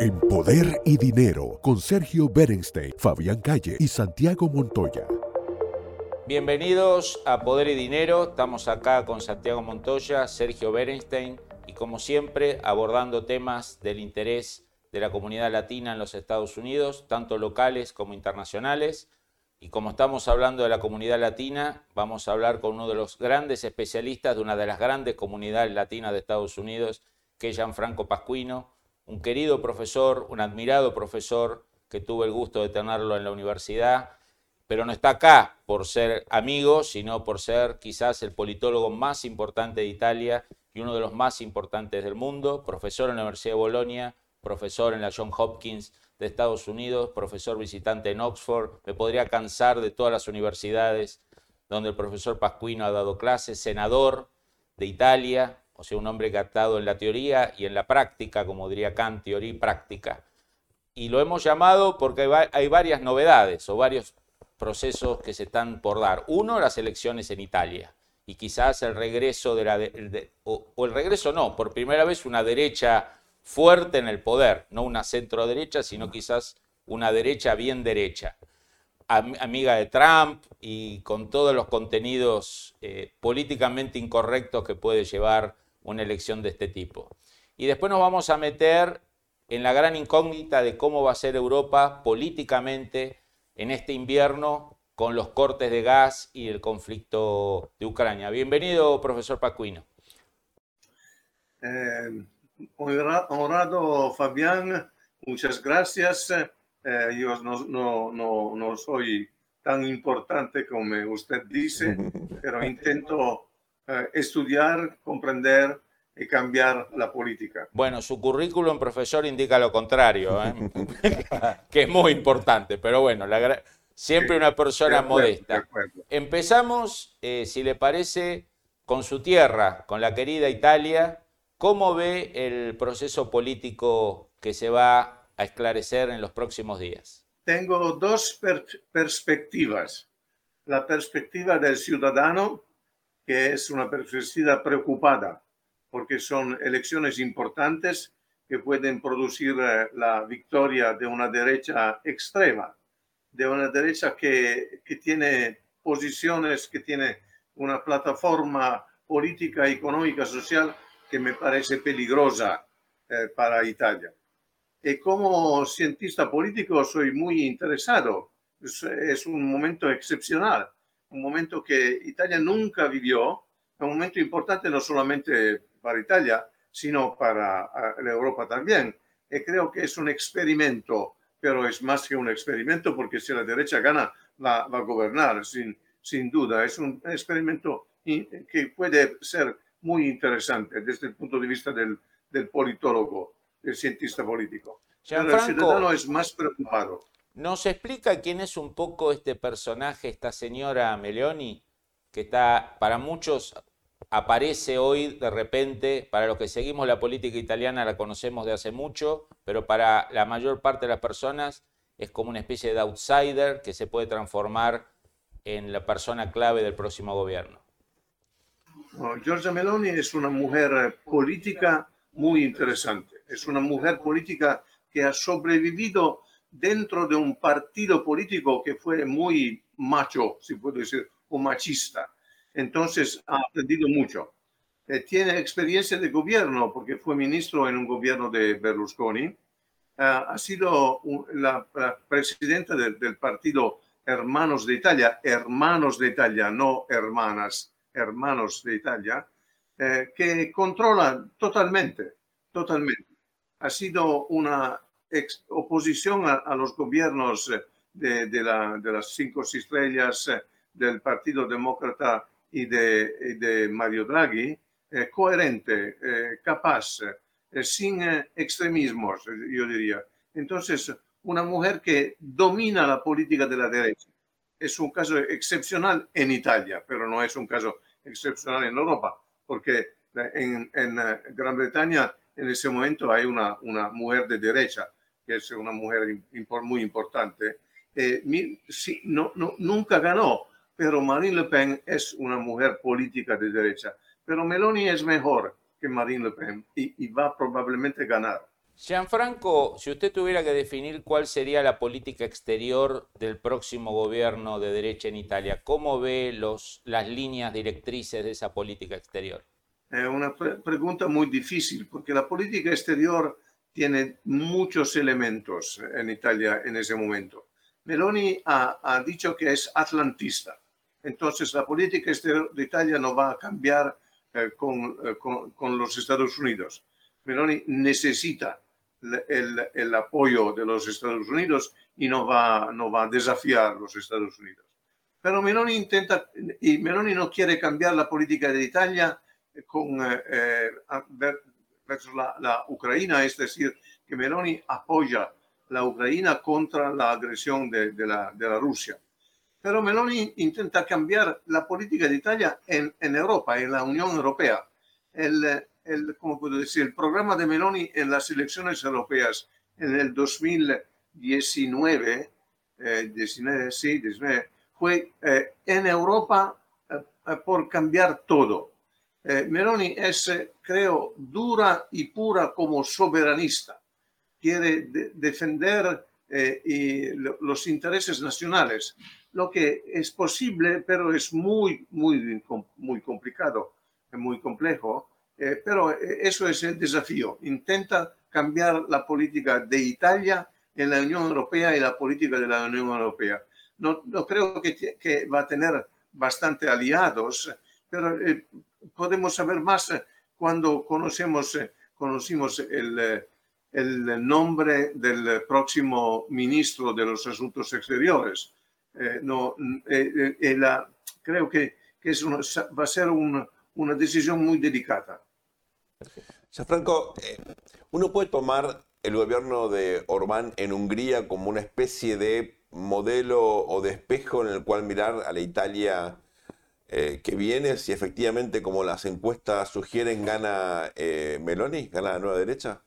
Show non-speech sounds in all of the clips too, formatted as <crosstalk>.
En Poder y Dinero, con Sergio Berenstein, Fabián Calle y Santiago Montoya. Bienvenidos a Poder y Dinero. Estamos acá con Santiago Montoya, Sergio Berenstein y como siempre abordando temas del interés de la comunidad latina en los Estados Unidos, tanto locales como internacionales. Y como estamos hablando de la comunidad latina, vamos a hablar con uno de los grandes especialistas de una de las grandes comunidades latinas de Estados Unidos, que es Gianfranco Pascuino, un querido profesor, un admirado profesor que tuve el gusto de tenerlo en la universidad, pero no está acá por ser amigo, sino por ser quizás el politólogo más importante de Italia y uno de los más importantes del mundo, profesor en la Universidad de Bolonia, profesor en la John Hopkins de Estados Unidos, profesor visitante en Oxford, me podría cansar de todas las universidades donde el profesor Pascuino ha dado clases, senador de Italia, o sea, un hombre estado en la teoría y en la práctica, como diría Kant, teoría y práctica. Y lo hemos llamado porque hay varias novedades o varios procesos que se están por dar. Uno, las elecciones en Italia y quizás el regreso de la... o, o, el regreso no, por primera vez una derecha fuerte en el poder, no una centro derecha, sino quizás una derecha bien derecha amiga de Trump y con todos los contenidos eh, políticamente incorrectos que puede llevar una elección de este tipo. Y después nos vamos a meter en la gran incógnita de cómo va a ser Europa políticamente en este invierno con los cortes de gas y el conflicto de Ucrania. Bienvenido, profesor Pacuino. Eh, honrado, Fabián, muchas gracias. Eh, yo no, no, no, no soy tan importante como usted dice, pero intento eh, estudiar, comprender y cambiar la política. Bueno, su currículum, profesor, indica lo contrario, ¿eh? <laughs> que es muy importante, pero bueno, la, siempre una persona modesta. Empezamos, si le parece, con su tierra, con la querida Italia. ¿Cómo ve el proceso político que se va a esclarecer en los próximos días? Tengo dos perspectivas. La perspectiva del ciudadano, que es una perspectiva preocupada, porque son elecciones importantes que pueden producir eh, la victoria de una derecha extrema, de una derecha que, que tiene posiciones, que tiene una plataforma política, económica, social que me parece peligrosa eh, para Italia. Y como cientista político soy muy interesado. Es, un momento excepcional, un momento que Italia nunca vivió, un momento importante no solamente para Italia, sino para la Europa también. Y creo que es un experimento, pero es más que un experimento porque si la derecha gana, va, a gobernar, sin, sin duda. Es un experimento que puede ser muy interesante desde el punto de vista del, del politólogo el cientista político. Pero el ciudadano es más preocupado. ¿Nos explica quién es un poco este personaje, esta señora Meleoni, que está para muchos aparece hoy de repente, para los que seguimos la política italiana la conocemos de hace mucho, pero para la mayor parte de las personas es como una especie de outsider que se puede transformar en la persona clave del próximo gobierno. Giorgia Meloni es una mujer política muy interesante es una mujer política que ha sobrevivido dentro de un partido político que fue muy macho, si puedo decir, o machista. Entonces ha aprendido mucho. Eh, tiene experiencia de gobierno porque fue ministro en un gobierno de Berlusconi. Ah, ha sido la, presidenta del partido Hermanos de Italia, Hermanos de Italia, no hermanas, Hermanos de Italia, eh, que controla totalmente, totalmente ha sido una oposición a, los gobiernos eh, de, las cinco estrellas eh, del Partido Demócrata y de, Mario Draghi, eh, coherente, capaz, sin extremismos, yo diría. Entonces, una mujer que domina la política de la derecha. Es un caso excepcional en Italia, pero no es un caso excepcional en Europa, porque en, en Gran Bretaña en ese momento hay una, una mujer de derecha, que es una mujer muy importante. Eh, no, no, nunca ganó, pero Marine Le Pen es una mujer política de derecha. Pero Meloni es mejor que Marine Le Pen y, va probablemente a ganar. Gianfranco, si usted tuviera que definir cuál sería la política exterior del próximo gobierno de derecha en Italia, ¿cómo ve los, las líneas directrices de esa política exterior? Es una pregunta muy difícil porque la política exterior tiene muchos elementos en Italia en ese momento. Meloni ha, ha dicho que es atlantista, entonces la política exterior de Italia no va a cambiar eh, con, eh, con, con los Estados Unidos. Meloni necesita el, el, apoyo de los Estados Unidos y no va, no va a desafiar los Estados Unidos. Pero Meloni intenta, y Meloni no quiere cambiar la política de Italia con, eh, eh verso la, la, Ucrania, es decir, que Meloni apoya la Ucrania contra la agresión de, de, la, de la Rusia. Pero Meloni intenta cambiar la política de Italia en, en Europa, en la Unión Europea. El, el, ¿cómo puedo decir? el programa de Meloni en las elecciones europeas en el 2019, eh, 19, sí, 19, fue eh, en Europa eh, por cambiar todo. Eh, Meloni es, eh, creo, dura y pura como soberanista. Quiere de, defender eh, y los intereses nacionales, lo que es posible, pero es muy, muy, muy complicado, muy complejo eh, pero eh, eso es el desafío. Intenta cambiar la política de Italia en la Unión Europea y la política de la Unión Europea. No, no creo que, que, va a tener bastante aliados, pero eh, podemos saber más cuando conocemos, conocimos el, el nombre del próximo ministro de los Asuntos Exteriores. Eh, no, eh, eh, la, creo que, que es una, va a ser un, una decisión muy delicada. Franco, eh, uno puede tomar el gobierno de Orbán en Hungría como una especie de modelo o de espejo en el cual mirar a la Italia eh, que viene, si efectivamente, como las encuestas sugieren, gana eh, Meloni, gana la nueva derecha?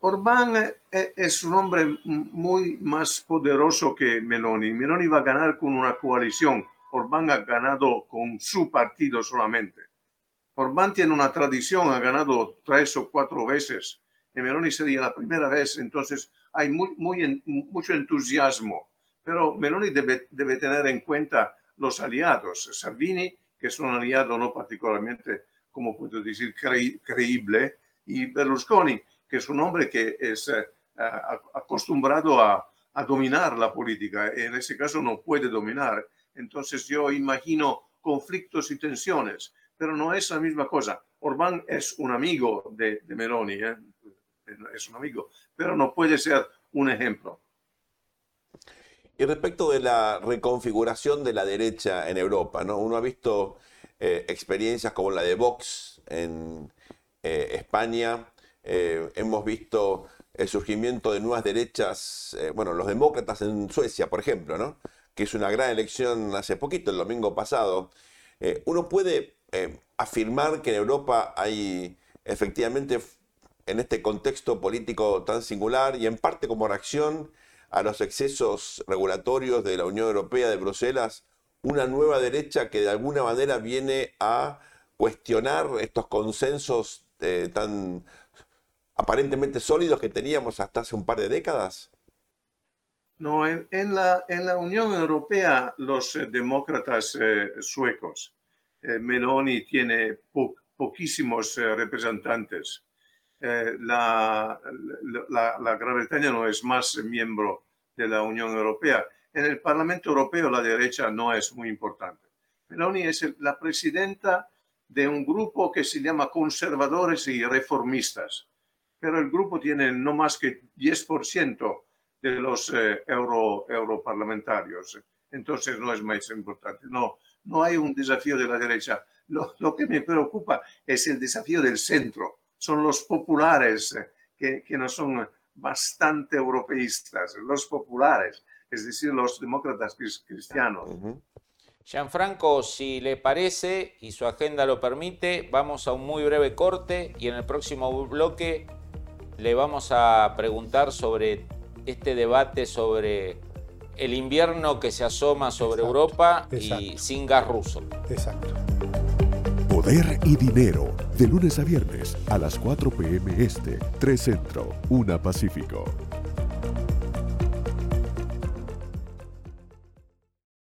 Orbán eh, es un hombre muy más poderoso que Meloni. Meloni va a ganar con una coalición. Orbán ha ganado con su partido solamente. Orbán tiene una tradición, ha ganado tres o cuatro veces. Y Meloni sería la primera vez, entonces hay muy, muy, mucho entusiasmo. Pero Meloni debe, debe tener en cuenta los aliados. Salvini, que es un aliado no particularmente, como puedo decir, cre creíble, y Berlusconi, que es un hombre que es eh, acostumbrado a, a, dominar la política. En ese caso no puede dominar. Entonces yo imagino conflictos y tensiones pero no es la misma cosa. Orbán es un amigo de, de Meloni, ¿eh? es un amigo, pero no puede ser un ejemplo. Y respecto de la reconfiguración de la derecha en Europa, ¿no? uno ha visto eh, experiencias como la de Vox en eh, España, eh, hemos visto el surgimiento de nuevas derechas, bueno, los demócratas en Suecia, por ejemplo, ¿no? que es una gran elección hace poquito, el domingo pasado. Uno puede afirmar que en Europa hay efectivamente en este contexto político tan singular y en parte como reacción a los excesos regulatorios de la Unión Europea, de Bruselas, una nueva derecha que de alguna manera viene a cuestionar estos consensos eh, tan aparentemente sólidos que teníamos hasta hace un par de décadas? No, en, la, en la, Unión Europea los eh, demócratas eh, suecos Meloni tiene po poquísimos representantes. Eh, la, la, la, Gran Bretaña no es más miembro de la Unión Europea. En el Parlamento Europeo la derecha no es muy importante. Meloni es el, la presidenta de un grupo que se llama conservadores y reformistas, pero el grupo tiene no más que 10% de los eh, euro, europarlamentarios, entonces no es más importante. No, no hay un desafío de la derecha. Lo, lo, que me preocupa es el desafío del centro. Son los populares eh, que, que no son bastante europeístas, los populares, es decir, los demócratas cristianos. Uh -huh. Gianfranco, si le parece y su agenda lo permite, vamos a un muy breve corte y en el próximo bloque le vamos a preguntar sobre este debate sobre el invierno que se asoma sobre exacto, Europa exacto. y sin gas ruso. Exacto. Poder y Dinero, de lunes a viernes a las 4 p.m. Este, 3 Centro, 1 Pacífico.